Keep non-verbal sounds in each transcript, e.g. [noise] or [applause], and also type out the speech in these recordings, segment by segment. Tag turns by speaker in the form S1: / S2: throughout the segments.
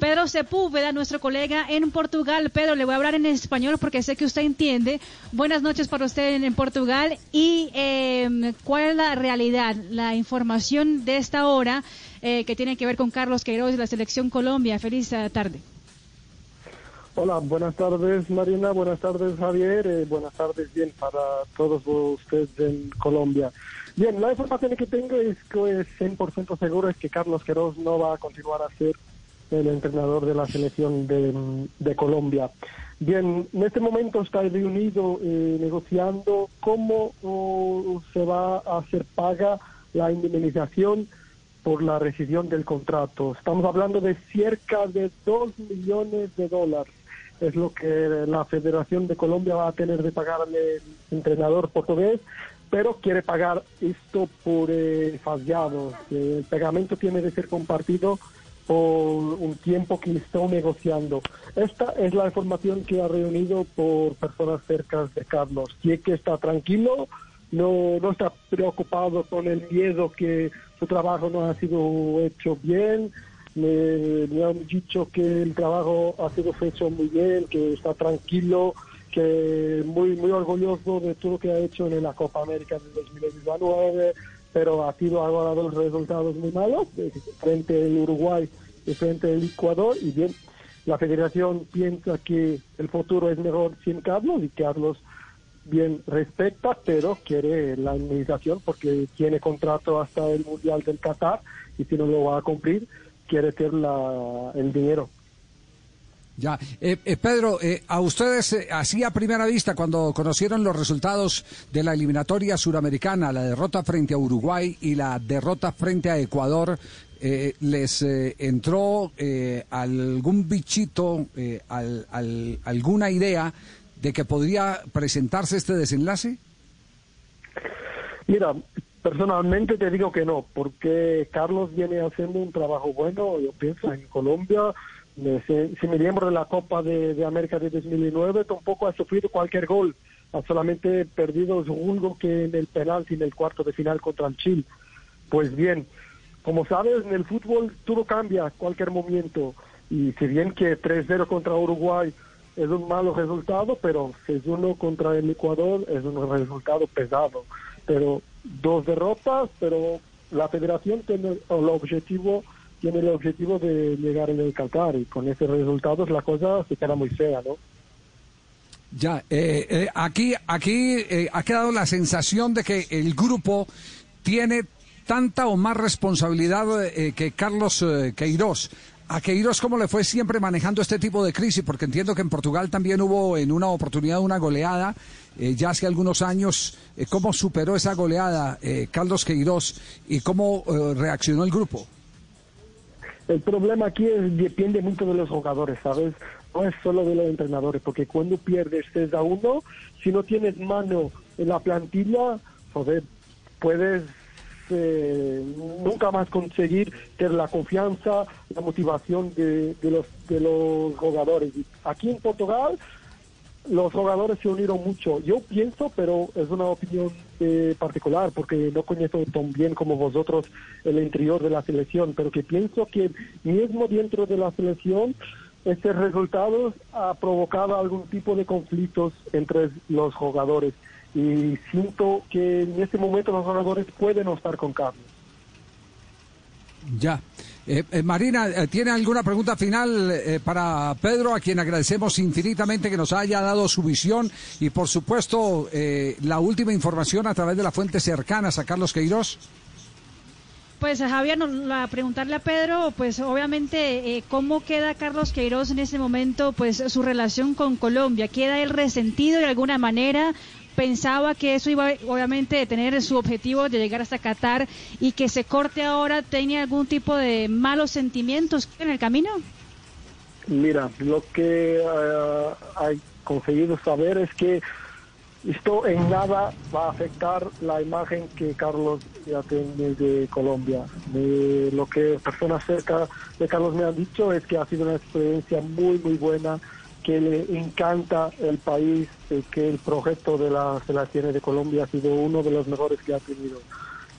S1: Pedro Sepúlveda, nuestro colega en Portugal. Pedro, le voy a hablar en español porque sé que usted entiende. Buenas noches para usted en, Portugal. ¿Y em, cuál es la realidad, la información de esta hora eh, que tiene que ver con Carlos Queiroz y la selección Colombia? Feliz eh, tarde.
S2: Hola, buenas tardes Marina, buenas tardes Javier, eh, buenas tardes bien para todos ustedes en Colombia. Bien, la información que tengo es que es 100% seguro es que Carlos Queiroz no va a continuar a ser el entrenador de la selección de, Colombia. Bien, en este momento está reunido eh, negociando cómo se va a hacer paga la indemnización por la rescisión del contrato. Estamos hablando de cerca de 2 millones de dólares es lo que la Federación de Colombia va a tener de pagarle al entrenador portugués, pero quiere pagar esto por eh, fallado. El pegamento tiene que ser compartido por un tiempo que están negociando. Esta es la información que ha reunido por personas cercanas de Carlos. Y que está tranquilo, no, no está preocupado con el miedo que su trabajo no ha sido hecho bien, me, han dicho que el trabajo ha sido hecho muy bien, que está tranquilo, que muy muy orgulloso de todo lo que ha hecho en la Copa América del 2019, pero ha sido ahora dos resultados muy malos frente al Uruguay y frente al Ecuador y bien la Federación piensa que el futuro es mejor sin Carlos y Carlos bien respeta, pero quiere la indemnización porque tiene contrato hasta el Mundial del Qatar y si no lo va a cumplir, quiere ser la, el dinero.
S3: Ya, eh, eh, Pedro, eh, a ustedes así a primera vista, cuando conocieron los resultados de la eliminatoria suramericana, la derrota frente a Uruguay y la derrota frente a Ecuador, ¿les entró algún bichito, al, alguna idea de que podría presentarse este desenlace?
S2: Mira, Personalmente te digo que no, porque Carlos viene haciendo un trabajo bueno, yo pienso, en Colombia. Si, me de la Copa de, América de 2009 tampoco ha sufrido cualquier gol, ha solamente perdido un gol que en el penalti en el cuarto de final contra el Chile. Pues bien, como sabes, en el fútbol todo cambia cualquier momento. Y si bien que 3-0 contra Uruguay es un malo resultado, pero 6-1 contra el Ecuador es un resultado pesado. Pero dos derrotas, pero la federación tiene el objetivo tiene el objetivo de llegar en el Qatar y con ese resultados la cosa se queda muy fea, ¿no?
S3: Ya, eh, eh, aquí, aquí eh, ha quedado la sensación de que el grupo tiene tanta o más responsabilidad que Carlos Queiroz. A Queiroz, ¿cómo le fue siempre manejando este tipo de crisis? Porque entiendo que en Portugal también hubo en una oportunidad una goleada eh, ya hace algunos años. Eh, ¿Cómo superó esa goleada eh, Carlos Queiroz y cómo reaccionó el grupo?
S2: El problema aquí es, depende mucho de los jugadores, ¿sabes? No es solo de los entrenadores, porque cuando pierdes 3 a 1, si no tienes mano en la plantilla, joder, puedes eh, nunca más conseguir tener la confianza, la motivación de, los, de los jugadores. Aquí en Portugal los jugadores se unieron mucho. Yo pienso, pero es una opinión eh, particular porque no conozco tan bien como vosotros el interior de la selección, pero que pienso que mismo dentro de la selección este resultado ha provocado algún tipo de conflictos entre los jugadores y siento que en este momento los jugadores pueden no estar con Carlos.
S3: Ya. Eh, eh, Marina, eh, ¿tiene alguna pregunta final para Pedro, a quien agradecemos infinitamente que nos haya dado su visión y, por supuesto, la última información a través de las fuentes cercanas a Carlos Queiroz?
S1: Pues Javier, a preguntarle a Pedro, pues obviamente, ¿cómo queda Carlos Queiroz en ese momento, pues su relación con Colombia? ¿Queda él resentido de alguna manera? Pensaba que eso iba obviamente a tener su objetivo de llegar hasta Qatar y que se corte ahora, ¿tenía algún tipo de malos sentimientos en el camino?
S2: Mira, lo que uh, hay conseguido saber es que esto en nada va a afectar la imagen que Carlos ya tiene de Colombia. lo que personas cerca de Carlos me han dicho es que ha sido una experiencia muy, muy buena que le encanta el país, eh, que el proyecto de la selección de Colombia ha sido uno de los mejores que ha tenido.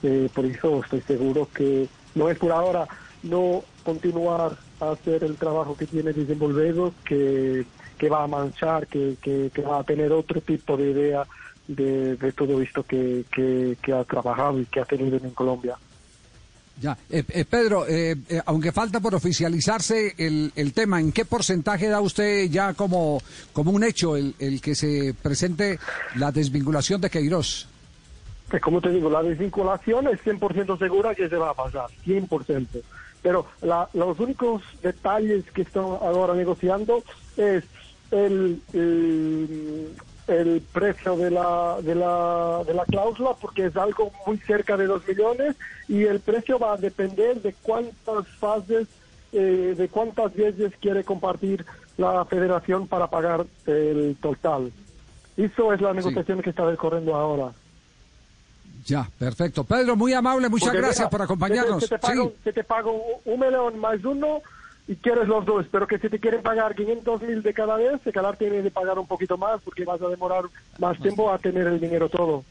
S2: Eh, por eso estoy seguro que no es por ahora, no continuar a hacer el trabajo que tiene desenvolvido, que, que va a manchar, que, que, va a tener otro tipo de idea de, de todo esto que, que ha trabajado y que ha tenido en Colombia.
S3: Ya, eh, eh, Pedro, eh, eh, aunque falta por oficializarse el, el, tema, ¿en qué porcentaje da usted ya como, como un hecho el, el que se presente la desvinculación de Queiroz?
S2: Pues como te digo, la desvinculación es 100% segura que se va a pasar, 100%. Pero la, los únicos detalles que están ahora negociando es el, el, el precio de la, de, la, de la cláusula, porque es algo muy cerca de 2 millones, y el precio va a depender de cuántas fases, eh, de cuántas veces quiere compartir la federación para pagar el total. Eso es la negociación sí. que está decorriendo ahora.
S3: Ya, perfecto. Pedro, muy amable, muchas Porque gracias mira, por acompañarnos.
S2: Se te, pago,
S3: sí.
S2: se te pago un millón más uno y quieres los dos, pero que si te quieren pagar 500 mil de cada vez, el canal tiene de pagar un poquito más porque vas a demorar más tiempo a tener el dinero todo.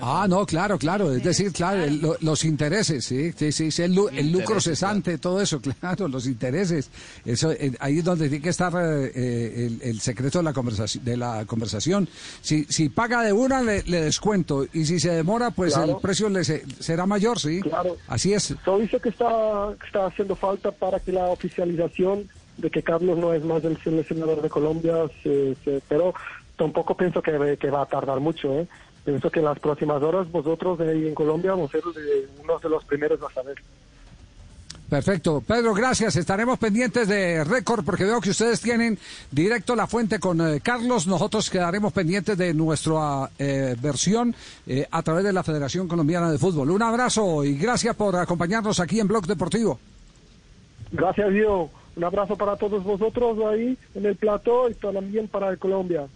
S3: Ah, no, claro, claro, es decir, claro, el, lo, los intereses, sí, sí, sí, sí el, el, lucro cesante, todo eso, [laughs] claro, los intereses, eso, eh, ahí es donde tiene que estar eh, el, el, secreto de la conversación, de la conversación. Si, si paga de una, le, le descuento, y si se demora, pues claro. el precio le se, será mayor, sí,
S2: claro.
S3: así es.
S2: Todo eso que está, que está haciendo falta para que la de que Carlos no es más el seleccionador de Colombia, se, pero tampoco pienso que, va a tardar mucho, ¿eh? pienso que en las próximas horas vosotros ahí en Colombia vamos a ser uno de los primeros a saber.
S3: Perfecto. Pedro, gracias. Estaremos pendientes de récord porque veo que ustedes tienen directo la fuente con eh, Carlos. Nosotros quedaremos pendientes de nuestra eh, versión eh, a través de la Federación Colombiana de Fútbol. Un abrazo y gracias por acompañarnos aquí en Blog Deportivo.
S2: Gracias, Dios. Un abrazo para todos vosotros ahí en el plató y también para Colombia.